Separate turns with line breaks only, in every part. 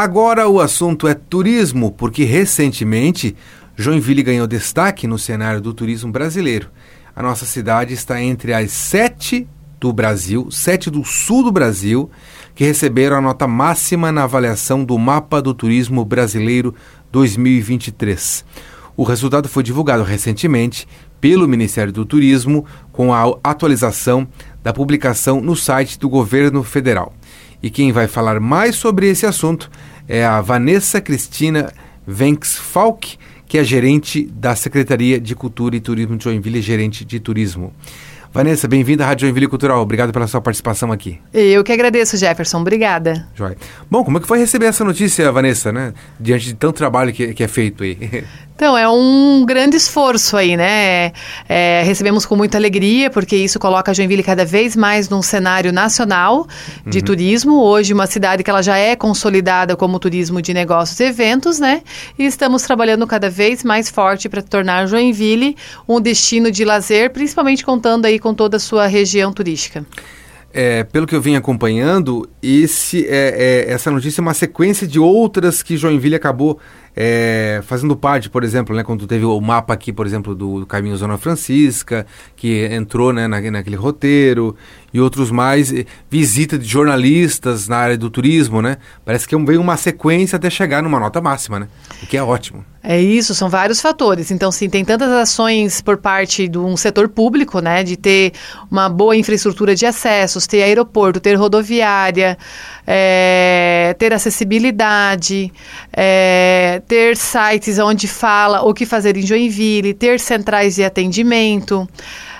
Agora o assunto é turismo, porque recentemente Joinville ganhou destaque no cenário do turismo brasileiro. A nossa cidade está entre as sete do Brasil, sete do sul do Brasil, que receberam a nota máxima na avaliação do Mapa do Turismo Brasileiro 2023. O resultado foi divulgado recentemente pelo Ministério do Turismo com a atualização da publicação no site do governo federal. E quem vai falar mais sobre esse assunto é a Vanessa Cristina Venks Falk, que é gerente da Secretaria de Cultura e Turismo de Joinville, gerente de turismo. Vanessa, bem-vinda à Rádio Joinville Cultural. Obrigado pela sua participação aqui.
Eu que agradeço, Jefferson. Obrigada.
Joia. Bom, como é que foi receber essa notícia, Vanessa, né? Diante de tanto trabalho que, que é feito aí.
Então, é um grande esforço aí, né? É, recebemos com muita alegria, porque isso coloca a Joinville cada vez mais num cenário nacional de uhum. turismo. Hoje, uma cidade que ela já é consolidada como turismo de negócios e eventos, né? E estamos trabalhando cada vez mais forte para tornar Joinville um destino de lazer, principalmente contando aí com toda a sua região turística.
É, pelo que eu vim acompanhando, esse, é, é, essa notícia é uma sequência de outras que Joinville acabou é, fazendo parte, por exemplo, né, quando teve o mapa aqui, por exemplo, do, do Caminho Zona Francisca, que entrou né, na, naquele roteiro, e outros mais, visita de jornalistas na área do turismo, né? Parece que veio uma sequência até chegar numa nota máxima, né? O que é ótimo.
É isso, são vários fatores. Então, sim, tem tantas ações por parte de um setor público, né? De ter uma boa infraestrutura de acessos, ter aeroporto, ter rodoviária, é, ter acessibilidade, é, ter sites onde fala o que fazer em Joinville, ter centrais de atendimento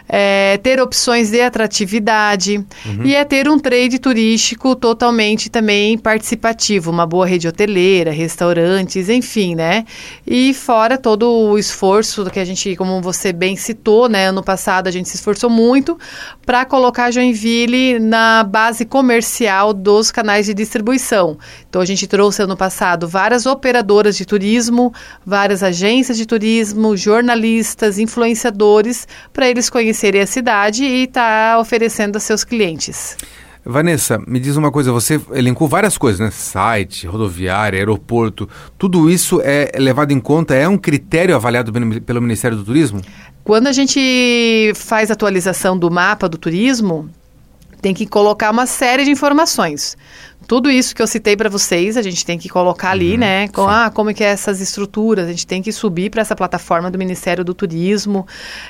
é, ter opções de atratividade uhum. e é ter um trade turístico totalmente também participativo, uma boa rede hoteleira, restaurantes, enfim, né? E fora todo o esforço que a gente, como você bem citou, né? Ano passado a gente se esforçou muito para colocar Joinville na base comercial dos canais de distribuição. Então a gente trouxe ano passado várias operadoras de turismo, várias agências de turismo, jornalistas, influenciadores, para eles conhecerem a cidade e estar tá oferecendo a seus clientes.
Vanessa, me diz uma coisa, você elencou várias coisas, né? Site, rodoviária, aeroporto, tudo isso é levado em conta, é um critério avaliado pelo Ministério do Turismo?
Quando a gente faz atualização do mapa do turismo, tem que colocar uma série de informações. Tudo isso que eu citei para vocês, a gente tem que colocar ali, uhum, né? Com, ah, como é que é essas estruturas, a gente tem que subir para essa plataforma do Ministério do Turismo.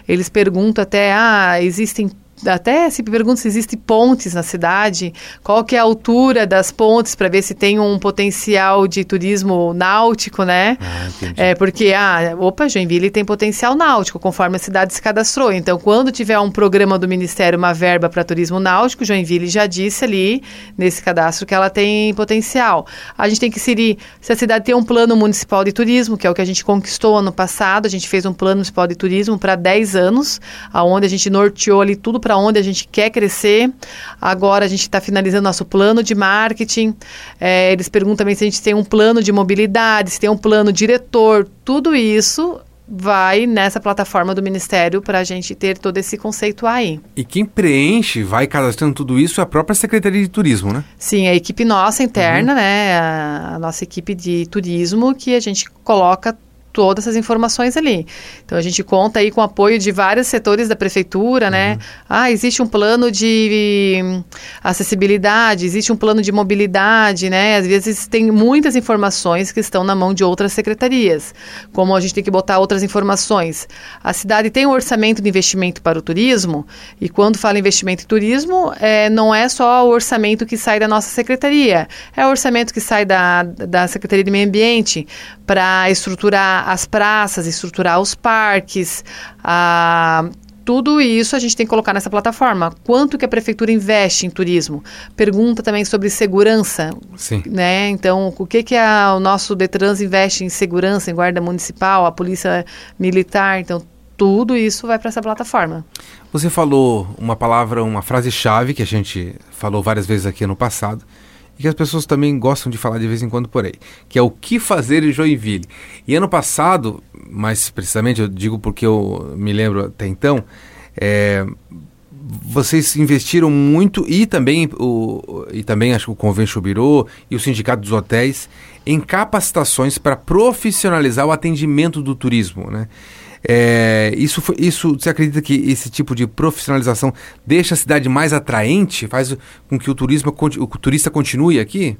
Eles perguntam até, ah, existem até se pergunta se existem pontes na cidade, qual que é a altura das pontes para ver se tem um potencial de turismo náutico, né? Ah, é porque ah, opa, Joinville tem potencial náutico, conforme a cidade se cadastrou. Então, quando tiver um programa do Ministério, uma verba para turismo náutico, Joinville já disse ali nesse cadastro que ela tem potencial. A gente tem que inserir se a cidade tem um plano municipal de turismo, que é o que a gente conquistou ano passado, a gente fez um plano municipal de turismo para 10 anos, aonde a gente norteou ali tudo para onde a gente quer crescer. Agora a gente está finalizando nosso plano de marketing. É, eles perguntam também se a gente tem um plano de mobilidade, se tem um plano diretor. Tudo isso vai nessa plataforma do Ministério para a gente ter todo esse conceito aí.
E quem preenche, vai cadastrando tudo isso é a própria Secretaria de Turismo, né?
Sim, a equipe nossa interna, uhum. né? A, a nossa equipe de turismo que a gente coloca todas essas informações ali. Então a gente conta aí com o apoio de vários setores da prefeitura, né? Uhum. Ah, existe um plano de acessibilidade, existe um plano de mobilidade, né? Às vezes tem muitas informações que estão na mão de outras secretarias. Como a gente tem que botar outras informações. A cidade tem um orçamento de investimento para o turismo, e quando fala investimento em turismo, é, não é só o orçamento que sai da nossa secretaria, é o orçamento que sai da, da Secretaria de Meio Ambiente para estruturar as praças, estruturar os parques, a tudo isso a gente tem que colocar nessa plataforma. Quanto que a prefeitura investe em turismo? Pergunta também sobre segurança. Sim. Né? Então, o que, que a, o nosso Detrans investe em segurança, em guarda municipal, a polícia militar? Então, tudo isso vai para essa plataforma.
Você falou uma palavra, uma frase-chave que a gente falou várias vezes aqui no passado, e que as pessoas também gostam de falar de vez em quando por aí, que é o que fazer em Joinville. E ano passado, mais precisamente, eu digo porque eu me lembro até então, é, vocês investiram muito e também o e também acho que o Convention Bureau e o Sindicato dos Hotéis em capacitações para profissionalizar o atendimento do turismo, né? É, isso, isso, você acredita que esse tipo de profissionalização deixa a cidade mais atraente, faz com que o, turismo, o turista continue aqui?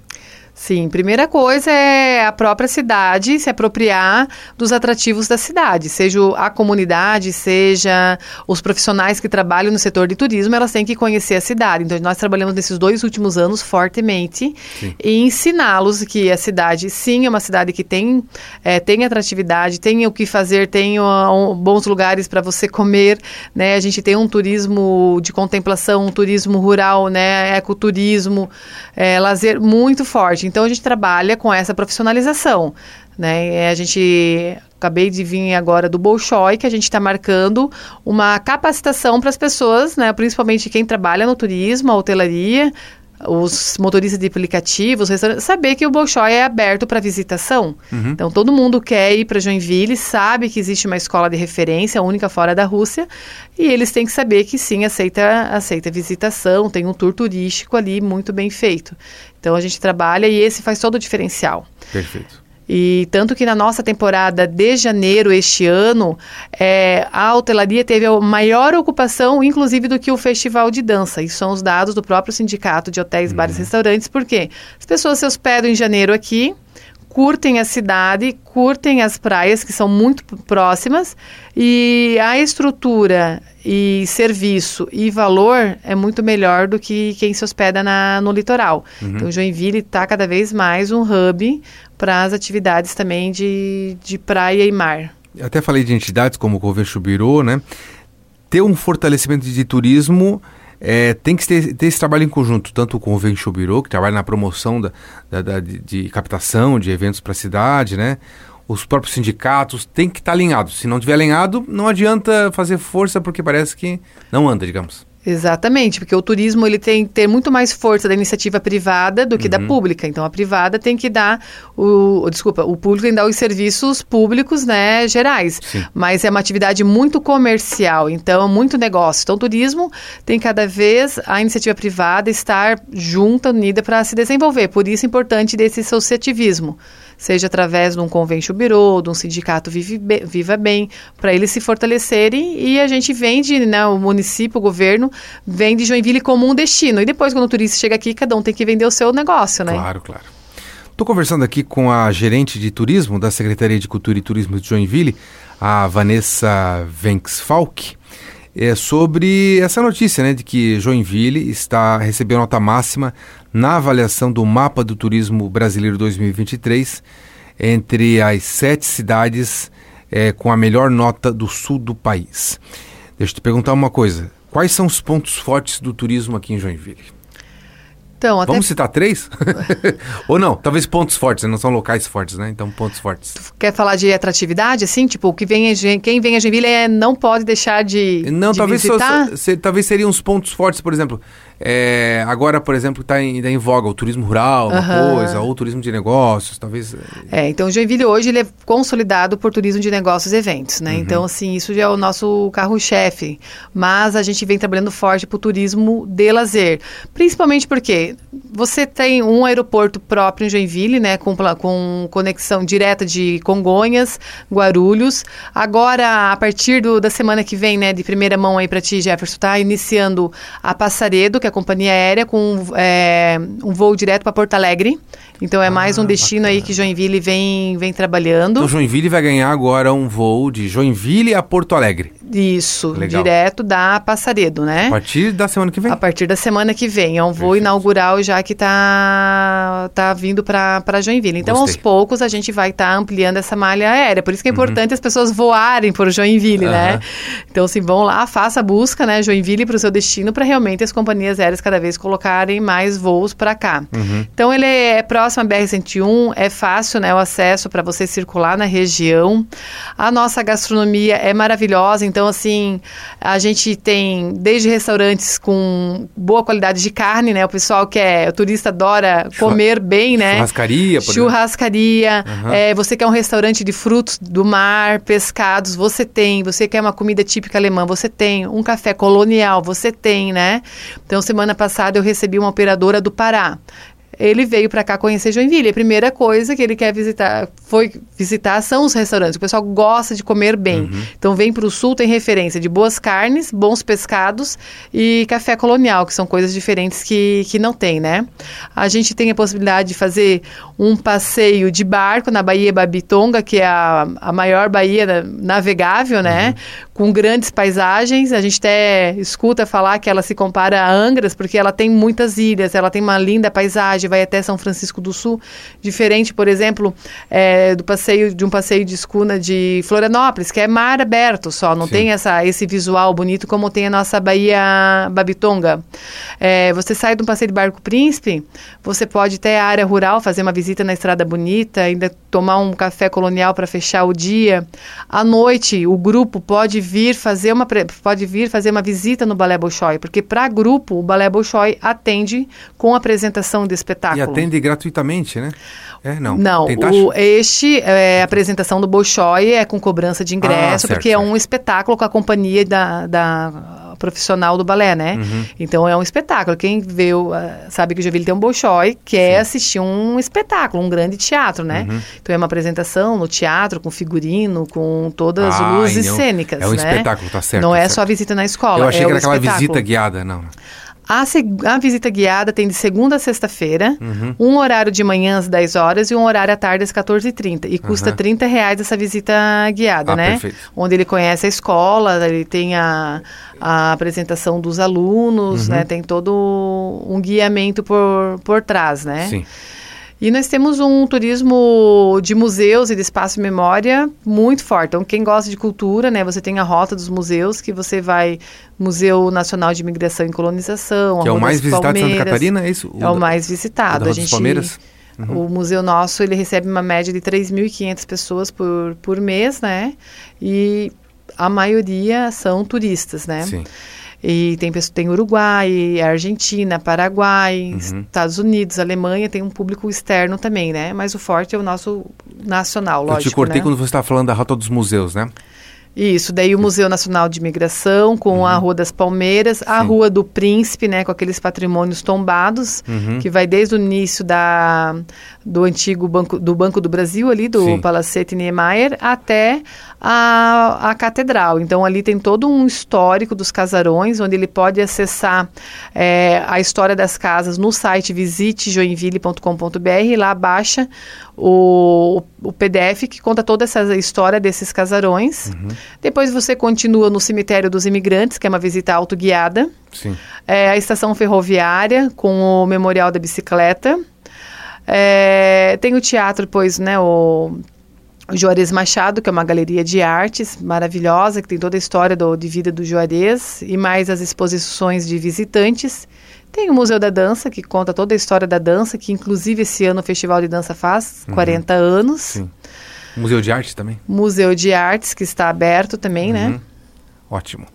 Sim, primeira coisa é a própria cidade se apropriar dos atrativos da cidade, seja a comunidade, seja os profissionais que trabalham no setor de turismo, elas têm que conhecer a cidade. Então, nós trabalhamos nesses dois últimos anos fortemente sim. e ensiná-los que a cidade, sim, é uma cidade que tem, é, tem atratividade, tem o que fazer, tem uh, bons lugares para você comer, né? A gente tem um turismo de contemplação, um turismo rural, né? Ecoturismo, é, lazer muito forte. Então a gente trabalha com essa profissionalização. Né? A gente acabei de vir agora do Bolshoi, que a gente está marcando uma capacitação para as pessoas, né? principalmente quem trabalha no turismo, a hotelaria, os motoristas de aplicativos, saber que o Bolshoi é aberto para visitação. Uhum. Então, todo mundo quer ir para Joinville, sabe que existe uma escola de referência, única fora da Rússia, e eles têm que saber que sim, aceita, aceita visitação, tem um tour turístico ali muito bem feito. Então, a gente trabalha e esse faz todo o diferencial.
Perfeito.
E tanto que na nossa temporada de janeiro este ano, é, a hotelaria teve a maior ocupação, inclusive, do que o festival de dança. Isso são os dados do próprio sindicato de hotéis, uhum. bares e restaurantes, porque as pessoas se hospedam em janeiro aqui, curtem a cidade, curtem as praias que são muito próximas e a estrutura e serviço e valor é muito melhor do que quem se hospeda na, no litoral. Uhum. Então, Joinville está cada vez mais um hub para as atividades também de, de praia e mar.
Eu até falei de entidades como o Convention Bureau, né? Ter um fortalecimento de turismo é, tem que ter, ter, esse trabalho em conjunto, tanto com o Venture Bureau, que trabalha na promoção da, da, da de, de, captação de eventos para a cidade, né? Os próprios sindicatos têm que estar tá alinhados. Se não estiver alinhado, não adianta fazer força, porque parece que não anda, digamos.
Exatamente, porque o turismo ele tem que ter muito mais força da iniciativa privada do que uhum. da pública. Então a privada tem que dar o, desculpa, o público tem que dar os serviços públicos, né, gerais. Sim. Mas é uma atividade muito comercial, então é muito negócio. Então o turismo tem cada vez a iniciativa privada estar junta, unida para se desenvolver. Por isso é importante desse associativismo seja através de um convention bureau, de um sindicato Vive Viva Bem, para eles se fortalecerem e a gente vende, né, o município, o governo, vende Joinville como um destino. E depois, quando o turista chega aqui, cada um tem que vender o seu negócio, né?
Claro, claro. Estou conversando aqui com a gerente de turismo da Secretaria de Cultura e Turismo de Joinville, a Vanessa Venks Falk, é sobre essa notícia, né, de que Joinville está recebendo nota máxima na avaliação do Mapa do Turismo Brasileiro 2023 entre as sete cidades é, com a melhor nota do sul do país. Deixa eu te perguntar uma coisa. Quais são os pontos fortes do turismo aqui em Joinville? Então, até... Vamos citar três? Ou não? Talvez pontos fortes, né? não são locais fortes, né? Então, pontos fortes. Tu
quer falar de atratividade, assim? Tipo, que vem, quem vem a Joinville é, não pode deixar de
Não,
de
talvez, visitar? Se, talvez seriam uns pontos fortes, por exemplo. É, agora, por exemplo, está em, tá em voga o turismo rural, uma uhum. coisa, ou o turismo de negócios, talvez.
É, é então Joinville hoje ele é consolidado por turismo de negócios e eventos, né? Uhum. Então, assim, isso já é o nosso carro-chefe. Mas a gente vem trabalhando forte para o turismo de lazer. Principalmente porque você tem um aeroporto próprio em Joinville, né? Com, com conexão direta de Congonhas, Guarulhos. Agora, a partir do, da semana que vem, né, de primeira mão aí para ti, Jefferson, está iniciando a Passaredo, que é a companhia aérea, com é, um voo direto para Porto Alegre. Então é ah, mais um destino bacana. aí que Joinville vem, vem trabalhando. Então
Joinville vai ganhar agora um voo de Joinville a Porto Alegre.
Isso, Legal. direto da Passaredo, né?
A partir da semana que vem?
A partir da semana que vem. É um voo Perfeito. inaugural já que tá, tá vindo para Joinville. Então, Gostei. aos poucos, a gente vai estar tá ampliando essa malha aérea. Por isso que é uhum. importante uhum. as pessoas voarem por Joinville, uhum. né? Então, assim, vão lá, faça a busca, né? Joinville para o seu destino, para realmente as companhias aéreas cada vez colocarem mais voos para cá. Uhum. Então, ele é próximo à BR-101, é fácil, né? O acesso para você circular na região. A nossa gastronomia é maravilhosa, então, assim, a gente tem desde restaurantes com boa qualidade de carne, né? O pessoal que é, o turista adora comer bem, né?
Churrascaria,
por Churrascaria. Uhum. É, você quer um restaurante de frutos do mar, pescados, você tem. Você quer uma comida típica alemã, você tem. Um café colonial, você tem, né? Então, semana passada eu recebi uma operadora do Pará ele veio para cá conhecer Joinville. A primeira coisa que ele quer visitar, foi visitar são os restaurantes. O pessoal gosta de comer bem. Uhum. Então vem para o sul, tem referência de boas carnes, bons pescados e café colonial, que são coisas diferentes que, que não tem, né? A gente tem a possibilidade de fazer um passeio de barco na Baía Babitonga, que é a, a maior baía navegável, né? Uhum. Com grandes paisagens. A gente até escuta falar que ela se compara a Angras, porque ela tem muitas ilhas, ela tem uma linda paisagem, vai até São Francisco do Sul. Diferente, por exemplo, é, do passeio de um passeio de escuna de Florianópolis, que é mar aberto só, não Sim. tem essa, esse visual bonito como tem a nossa Baía Babitonga. É, você sai de um passeio de barco príncipe, você pode até a área rural fazer uma visita na Estrada Bonita, ainda tomar um café colonial para fechar o dia. À noite, o grupo pode vir fazer uma pode vir fazer uma visita no Balé Bolshoi, porque para grupo o Balé Bolshoi atende com apresentação de espetáculo.
E atende gratuitamente, né?
É, não. Não, o, este, é, a apresentação do Bolshoi é com cobrança de ingresso, ah, certo, porque certo. é um espetáculo com a companhia da, da profissional do balé, né? Uhum. Então é um espetáculo. Quem vê, uh, sabe que o Joinville tem um Bolshoi, quer Sim. assistir um espetáculo, um grande teatro, né? Uhum. Então é uma apresentação no teatro, com figurino, com todas as ah, luzes então cênicas,
É um
né?
espetáculo, tá certo.
Não
tá
é
certo.
só a visita na escola.
Eu achei
é
que era aquela
espetáculo.
visita guiada, não.
A, a, visita guiada tem de segunda a sexta-feira, uhum. um horário de manhã às 10 horas e um horário à tarde às 14h30. E custa uhum. 30 reais essa visita guiada, ah, né? Perfeito. Onde ele conhece a escola, ele tem a, a apresentação dos alunos, uhum. né? Tem todo um guiamento por, por trás, né? Sim. E nós temos um turismo de museus e de espaço de memória muito forte. Então, quem gosta de cultura, né, você tem a rota dos museus, que você vai Museu Nacional de Imigração e Colonização,
que é o mais visitado de Santa Catarina, é isso?
O é o mais visitado. O a gente Palmeiras? Uhum. O museu nosso, ele recebe uma média de 3.500 pessoas por, por mês, né? E a maioria são turistas, né? Sim. E tem, tem Uruguai, Argentina, Paraguai, uhum. Estados Unidos, Alemanha, tem um público externo também, né? Mas o forte é o nosso nacional, lógico,
Eu te cortei
né?
quando você estava falando da Rota dos Museus, né?
Isso, daí o Museu Nacional de Imigração, com uhum. a Rua das Palmeiras, a Sim. Rua do Príncipe, né, com aqueles patrimônios tombados, uhum. que vai desde o início da, do antigo Banco do, Banco do Brasil, ali, do Sim. Palacete Niemeyer, até a, a Catedral. Então, ali tem todo um histórico dos casarões, onde ele pode acessar é, a história das casas no site visitejoinville.com.br e lá baixa o, o PDF que conta toda essa história desses casarões. Uhum. Depois você continua no Cemitério dos Imigrantes, que é uma visita autoguiada. Sim. É, a estação ferroviária com o Memorial da Bicicleta. É, tem o teatro, pois, né, o Juarez Machado, que é uma galeria de artes maravilhosa, que tem toda a história do, de vida do Juarez, e mais as exposições de visitantes. Tem o Museu da Dança, que conta toda a história da dança, que inclusive esse ano o Festival de Dança faz uhum. 40 anos. Sim.
Museu de Artes também?
Museu de Artes, que está aberto também, né? uhum. né?
Ótimo.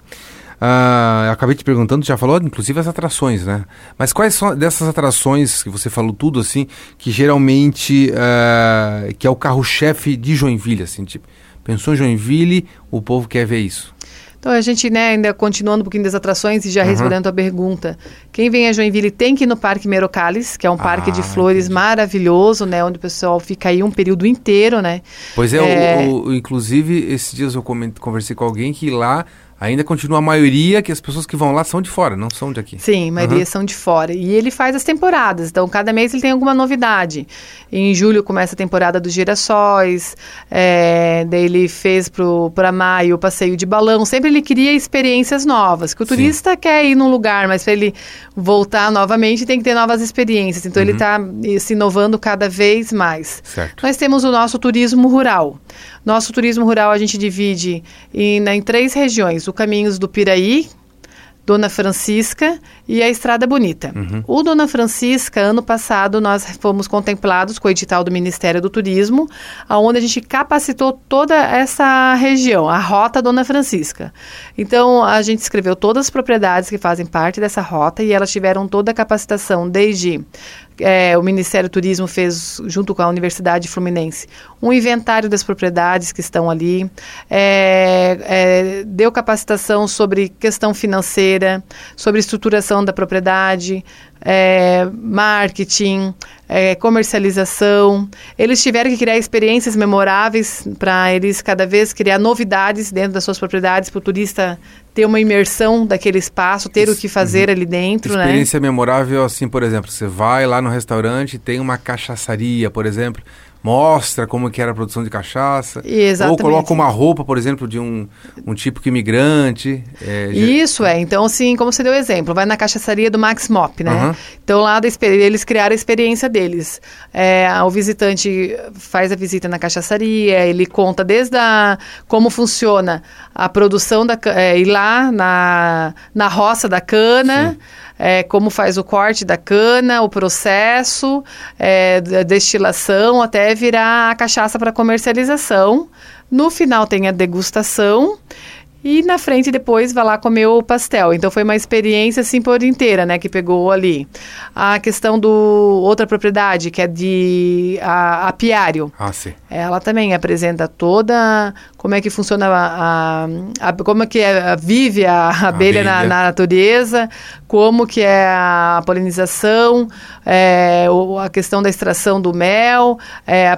Uh, eu acabei te perguntando, já falou, inclusive as atrações, né? Mas quais são dessas atrações que você falou tudo assim, que geralmente uh, que é o carro-chefe de Joinville, assim, tipo, pensou em Joinville, o povo quer ver isso?
Então a gente, né, ainda continuando um pouquinho das atrações e já uhum. respondendo a pergunta. Quem vem a Joinville tem que ir no Parque Merocales, que é um ah, parque de flores entendi. maravilhoso, né, onde o pessoal fica aí um período inteiro, né?
Pois é, é... O, o, inclusive esses dias eu conversei com alguém que lá ainda continua a maioria que as pessoas que vão lá são de fora, não são de aqui.
Sim, a maioria uhum. são de fora. E ele faz as temporadas, então cada mês ele tem alguma novidade. Em julho começa a temporada dos girassóis, é, daí ele fez para maio o passeio de balão. Sempre ele cria experiências novas, que o turista Sim. quer ir num lugar, mas para ele voltar novamente tem que ter novas experiências. Então uhum. ele está se inovando cada vez mais. Certo. Nós temos o nosso turismo rural. Nosso turismo rural a gente divide em, em três regiões: o Caminhos do Piraí, Dona Francisca e a Estrada Bonita. Uhum. O Dona Francisca, ano passado, nós fomos contemplados com o edital do Ministério do Turismo, onde a gente capacitou toda essa região, a Rota Dona Francisca. Então, a gente escreveu todas as propriedades que fazem parte dessa rota e elas tiveram toda a capacitação, desde é, o Ministério do Turismo fez, junto com a Universidade Fluminense, um inventário das propriedades que estão ali, é, é, deu capacitação sobre questão financeira, sobre estruturação da propriedade, é, marketing, é, comercialização. Eles tiveram que criar experiências memoráveis para eles cada vez criar novidades dentro das suas propriedades para o turista ter uma imersão daquele espaço, ter Isso, o que fazer uhum. ali dentro,
né? Experiência né? memorável, assim, por exemplo, você vai lá no restaurante, tem uma cachaçaria, por exemplo, mostra como que era a produção de cachaça.
Exatamente.
Ou coloca uma roupa, por exemplo, de um, um típico imigrante.
É, Isso é. Então, assim, como você deu exemplo, vai na cachaçaria do Max Mop, né? Uhum. Então, lá da, eles criaram a experiência deles. É, o visitante faz a visita na cachaçaria, ele conta desde a, como funciona a produção da... É, ir lá na, na roça da cana... Sim é, como faz o corte da cana, o processo, é, da destilação, até virar a cachaça para comercialização. No final tem a degustação e na frente depois vai lá comer o pastel. Então foi uma experiência assim por inteira, né, que pegou ali. A questão do outra propriedade que é de a, apiário.
Ah, sim.
Ela também apresenta toda como é que funciona a, a, a como é que é, vive a abelha, abelha. Na, na, natureza, como que é a polinização, é, a questão da extração do mel, é,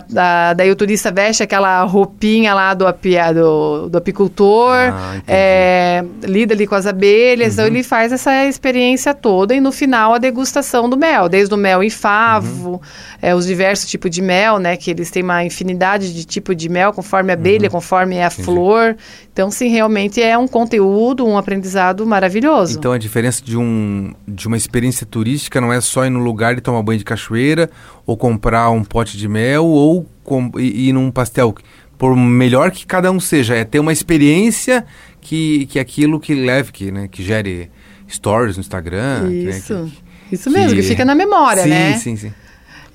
daí o turista veste aquela roupinha lá do, apia, do, do apicultor, ah, é, lida ali com as abelhas, então uhum. então ele faz essa experiência toda e no final a degustação do mel, desde o mel em favo, uhum. é, os diversos tipos de mel, né, que eles têm uma infinidade de tipo de mel conforme a abelha, uhum. conforme é a Entendi. flor. Então, sim, realmente é um conteúdo, um aprendizado maravilhoso.
Então, a diferença de, um, de uma experiência turística não é só ir no lugar e tomar banho de cachoeira, ou comprar um pote de mel, ou com, ir num pastel. Por melhor que cada um seja, é ter uma experiência que, que aquilo que leve, que, né, que gere stories no Instagram.
Isso, que, né, que, isso mesmo, que, que fica na memória,
sim,
né?
Sim, sim, sim.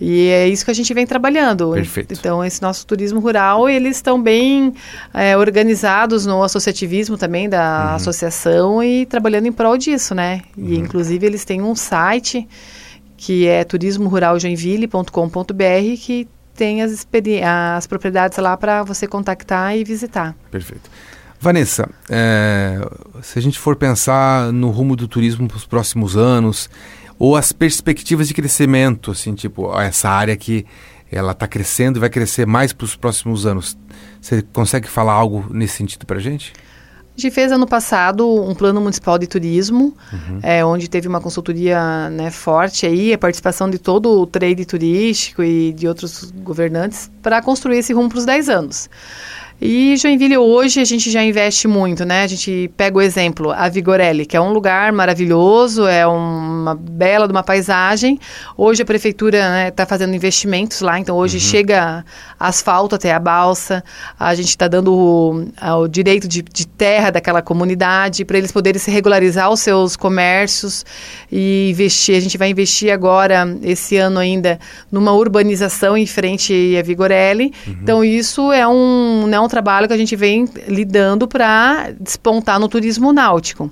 E é isso que a gente vem trabalhando.
Perfeito.
Então, esse nosso turismo rural, eles estão bem é, organizados no associativismo também da uhum. associação e trabalhando em prol disso, né? E, uhum. inclusive, eles têm um site que é turismoruraljoinville.com.br que tem as, as propriedades lá para você contactar e visitar.
Perfeito. Vanessa, é, se a gente for pensar no rumo do turismo para os próximos anos, ou as perspectivas de crescimento, assim, tipo, essa área que ela está crescendo e vai crescer mais para os próximos anos. Você consegue falar algo nesse sentido para a gente?
A gente fez ano passado um plano municipal de turismo, uhum. é, onde teve uma consultoria né, forte aí, a participação de todo o trade turístico e de outros governantes para construir esse rumo para os 10 anos. E Joinville hoje a gente já investe muito, né? A gente pega o exemplo, a Vigorelli, que é um lugar maravilhoso, é uma bela de uma paisagem. Hoje a prefeitura está né, tá fazendo investimentos lá, então hoje uhum. chega asfalto até a balsa, a gente está dando o, o direito de, de, terra daquela comunidade para eles poderem se regularizar os seus comércios e investir. A gente vai investir agora, esse ano ainda, numa urbanização em frente à Vigorelli. Uhum. Então isso é um, né, um trabalho que a gente vem lidando para despontar no turismo náutico.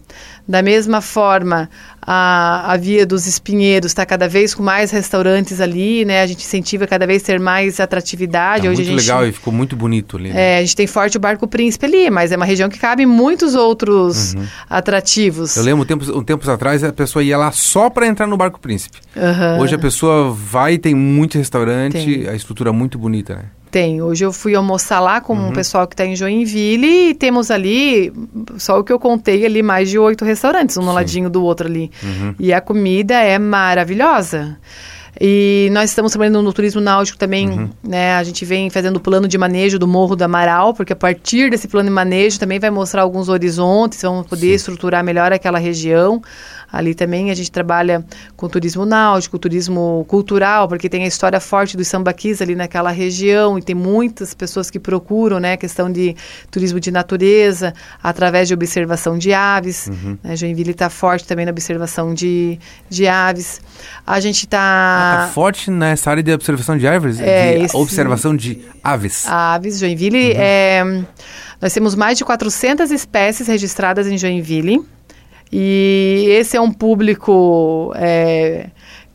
Da mesma forma, a, a Via dos Espinheiros está cada vez com mais restaurantes ali, né? A gente incentiva cada vez ter mais atratividade.
Tá
Hoje
muito
gente,
legal e ficou muito bonito ali. Né?
É, a gente tem forte o Barco Príncipe ali, mas é uma região que cabe muitos outros uhum. atrativos.
Eu lembro, tempos, tempos atrás, a pessoa ia lá só para entrar no Barco Príncipe.
Uhum.
Hoje a pessoa vai e tem muito restaurante, tem. a estrutura é muito bonita, né?
Tem. Hoje eu fui almoçar lá com uhum. um pessoal que está em Joinville e temos ali, só o que eu contei ali, mais de oito restaurantes, um no ladinho do outro ali. Uhum. E a comida é maravilhosa. E nós estamos trabalhando no turismo náutico também, uhum. né? A gente vem fazendo plano de manejo do Morro do Amaral, porque a partir desse plano de manejo também vai mostrar alguns horizontes, vamos poder Sim. estruturar melhor aquela região. Ali também a gente trabalha com turismo náutico, turismo cultural, porque tem a história forte dos sambaquis ali naquela região e tem muitas pessoas que procuram, né, a questão de turismo de natureza através de observação de aves. Uhum. Né, Joinville está forte também na observação de, de aves. A gente está...
Ah, tá forte nessa área de observação de árvores? É, de esse... observação de aves.
Aves, Joinville. Uhum. É, nós temos mais de 400 espécies registradas em Joinville. E esse é um público é,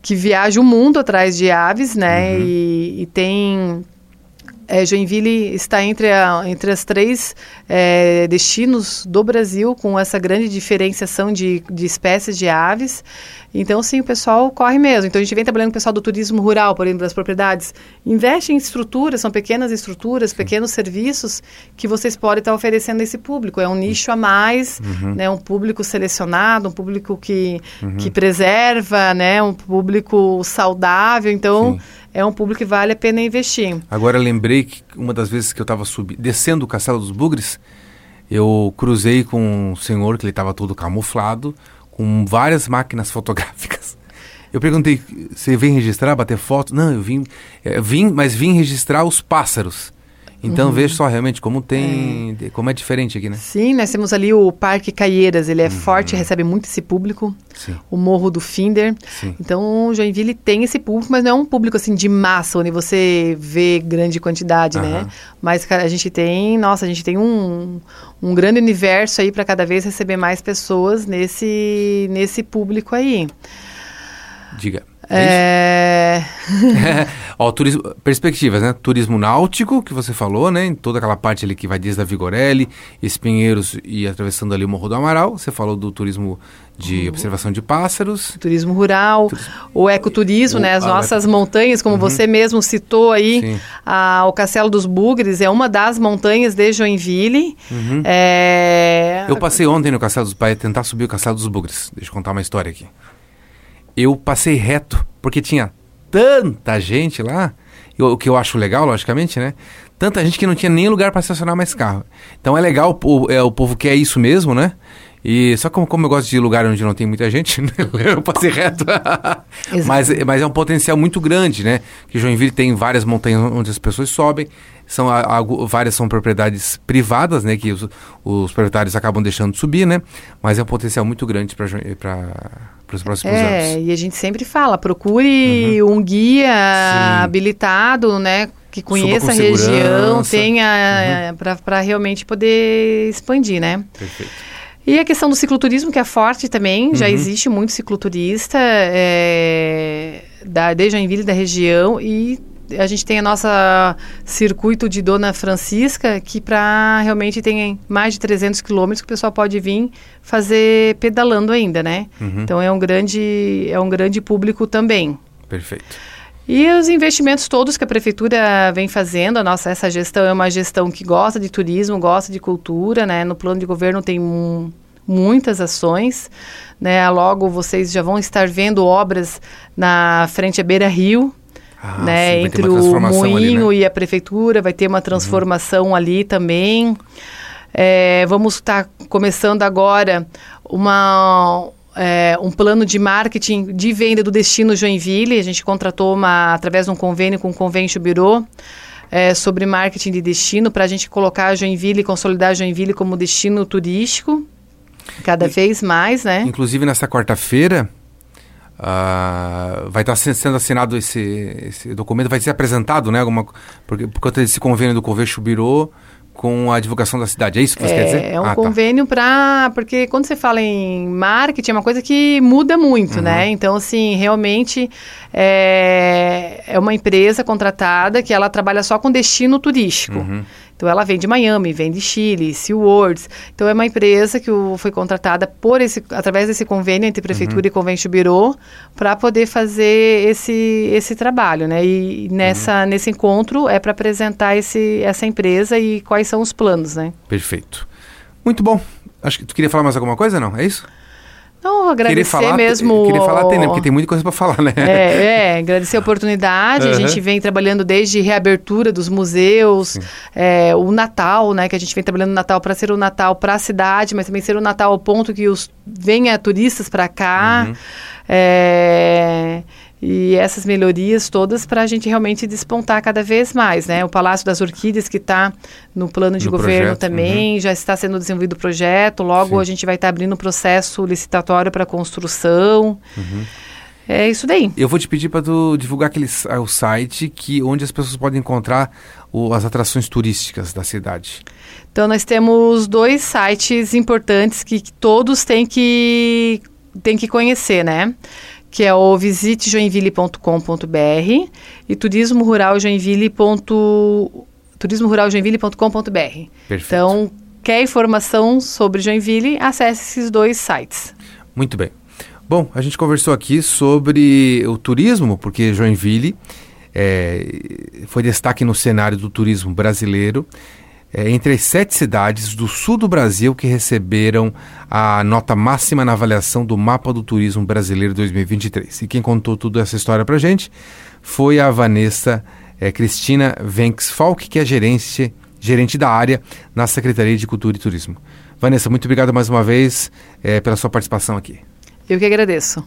que viaja o mundo atrás de aves, né? Uhum. E, e, tem é, Joinville está entre, a, entre as três é, destinos do Brasil com essa grande diferenciação de, de espécies de aves. Então, sim, o pessoal corre mesmo. Então, a gente vem trabalhando com o pessoal do turismo rural, por exemplo, das propriedades. Investe em estruturas, são pequenas estruturas, sim. pequenos serviços que vocês podem estar oferecendo a esse público. É um nicho a mais, uhum. né, um público selecionado, um público que, uhum. que preserva, né, um público saudável. Então, sim é um público que vale a pena investir.
Agora lembrei que uma das vezes que eu estava descendo o Castelo dos Bugres, eu cruzei com um senhor que ele estava todo camuflado, com várias máquinas fotográficas. Eu perguntei, você vem registrar, bater foto? Não, eu vim, é, vim, mas vim registrar os pássaros. Então uhum. veja só realmente como tem, é. como é diferente aqui, né?
Sim, nós temos ali o Parque Caieiras, ele é uhum. forte, recebe muito esse público. Sim. O Morro do Finder. Sim. Então Joinville tem esse público, mas não é um público assim de massa, onde você vê grande quantidade, uhum. né? Mas a gente tem, nossa, a gente tem um, um grande universo aí para cada vez receber mais pessoas nesse, nesse público aí.
Diga. É... é Ó, turismo, perspectivas, né? Turismo náutico, que você falou, né? Em toda aquela parte ali que vai desde a Vigorelli, Espinheiros e atravessando ali o Morro do Amaral. Você falou do turismo de uhum. observação de pássaros.
Turismo rural, o ecoturismo, o, né? As nossas eco... montanhas, como uhum. você mesmo citou aí, a, o Castelo dos Bugres é uma das montanhas de Joinville. Uhum. É...
Eu passei ontem no Castelo dos... para tentar subir o Castelo dos Bugres. Deixa eu contar uma história aqui eu passei reto, porque tinha tanta gente lá, o que eu acho legal, logicamente, né? Tanta gente que não tinha nem lugar para estacionar mais carro. Então é legal, o, é, o povo quer isso mesmo, né? E só como, como eu gosto de lugar onde não tem muita gente, né? eu passei reto. mas, mas é um potencial muito grande, né? Que Joinville tem várias montanhas onde as pessoas sobem. São, a, a, várias são propriedades privadas, né? Que os, os proprietários acabam deixando de subir, né? Mas é um potencial muito grande para para os próximos
é,
anos.
e a gente sempre fala, procure uhum. um guia Sim. habilitado, né? Que conheça a região, tenha uhum. para realmente poder expandir, né? Perfeito. E a questão do cicloturismo, que é forte também, uhum. já existe muito cicloturista é, da, de Joinville, da região, e a gente tem a nossa circuito de Dona Francisca, que para realmente tem mais de 300 quilômetros que o pessoal pode vir fazer pedalando ainda, né? Uhum. Então é um grande é um grande público também.
Perfeito.
E os investimentos todos que a prefeitura vem fazendo, a nossa essa gestão é uma gestão que gosta de turismo, gosta de cultura, né? No plano de governo tem um, muitas ações, né? Logo vocês já vão estar vendo obras na frente à Beira Rio, ah, né? Sim, Entre o moinho ali, né? e a prefeitura, vai ter uma transformação uhum. ali também. É, vamos estar tá começando agora uma, é, um plano de marketing de venda do destino Joinville. A gente contratou uma, através de um convênio com o Convention Bureau. É, sobre marketing de destino para a gente colocar Joinville e consolidar Joinville como destino turístico cada e, vez mais, né?
Inclusive nessa quarta-feira Uh, vai estar sendo assinado esse, esse, documento, vai ser apresentado, né? Alguma, porque, por conta desse convênio do Convênio Birô com a divulgação da cidade. É isso que você
é,
quer dizer?
É um ah, tá. convênio tá. para. Porque quando você fala em marketing, é uma coisa que muda muito, né? uhum. né? Então, assim, realmente é, é uma empresa contratada que ela trabalha só com destino turístico. Uhum. Então ela vem de Miami, vem de Chile, SeaWorlds. Então é uma empresa que o, foi contratada por esse, através desse convênio entre prefeitura uhum. e Convention Bureau para poder fazer esse, esse trabalho, né? E nessa, uhum. nesse encontro é para apresentar esse, essa empresa e quais são os planos, né?
Perfeito. Muito bom. Acho que tu queria falar mais alguma coisa, não? É isso?
Não, agradecer falar, mesmo.
Queria falar, tem, né? Porque tem muita coisa para falar, né?
É, é, agradecer a oportunidade. Uhum. A gente vem trabalhando desde reabertura dos museus, é, o Natal, né? Que a gente vem trabalhando no Natal para ser o Natal para a cidade, mas também ser o Natal ao ponto que os venha turistas para cá. Uhum. É, e essas melhorias todas para a gente realmente despontar cada vez mais, né? O Palácio das Orquídeas que está no plano de no governo projeto, também, uhum. já está sendo desenvolvido o projeto, logo Sim. a gente vai estar tá abrindo o processo licitatório para construção. Uhum. É isso daí.
Eu vou te pedir para tu divulgar aquele o site que onde as pessoas podem encontrar o, as atrações turísticas da cidade.
Então nós temos dois sites importantes que, que todos têm que têm que conhecer, né? Que é o visitejoinville.com.br e turismo rural joinville.com.br. Então, quer informação sobre Joinville, acesse esses dois sites.
Muito bem. Bom, a gente conversou aqui sobre o turismo, porque Joinville é, foi destaque no cenário do turismo brasileiro é, entre as sete cidades do sul do Brasil que receberam a nota máxima na avaliação do Mapa do Turismo Brasileiro 2023. E quem contou toda essa história para gente foi a Vanessa é, Cristina Venks Falk, que é gerente, gerente da área na Secretaria de Cultura e Turismo. Vanessa, muito obrigado mais uma vez é, pela sua participação aqui.
Eu que agradeço.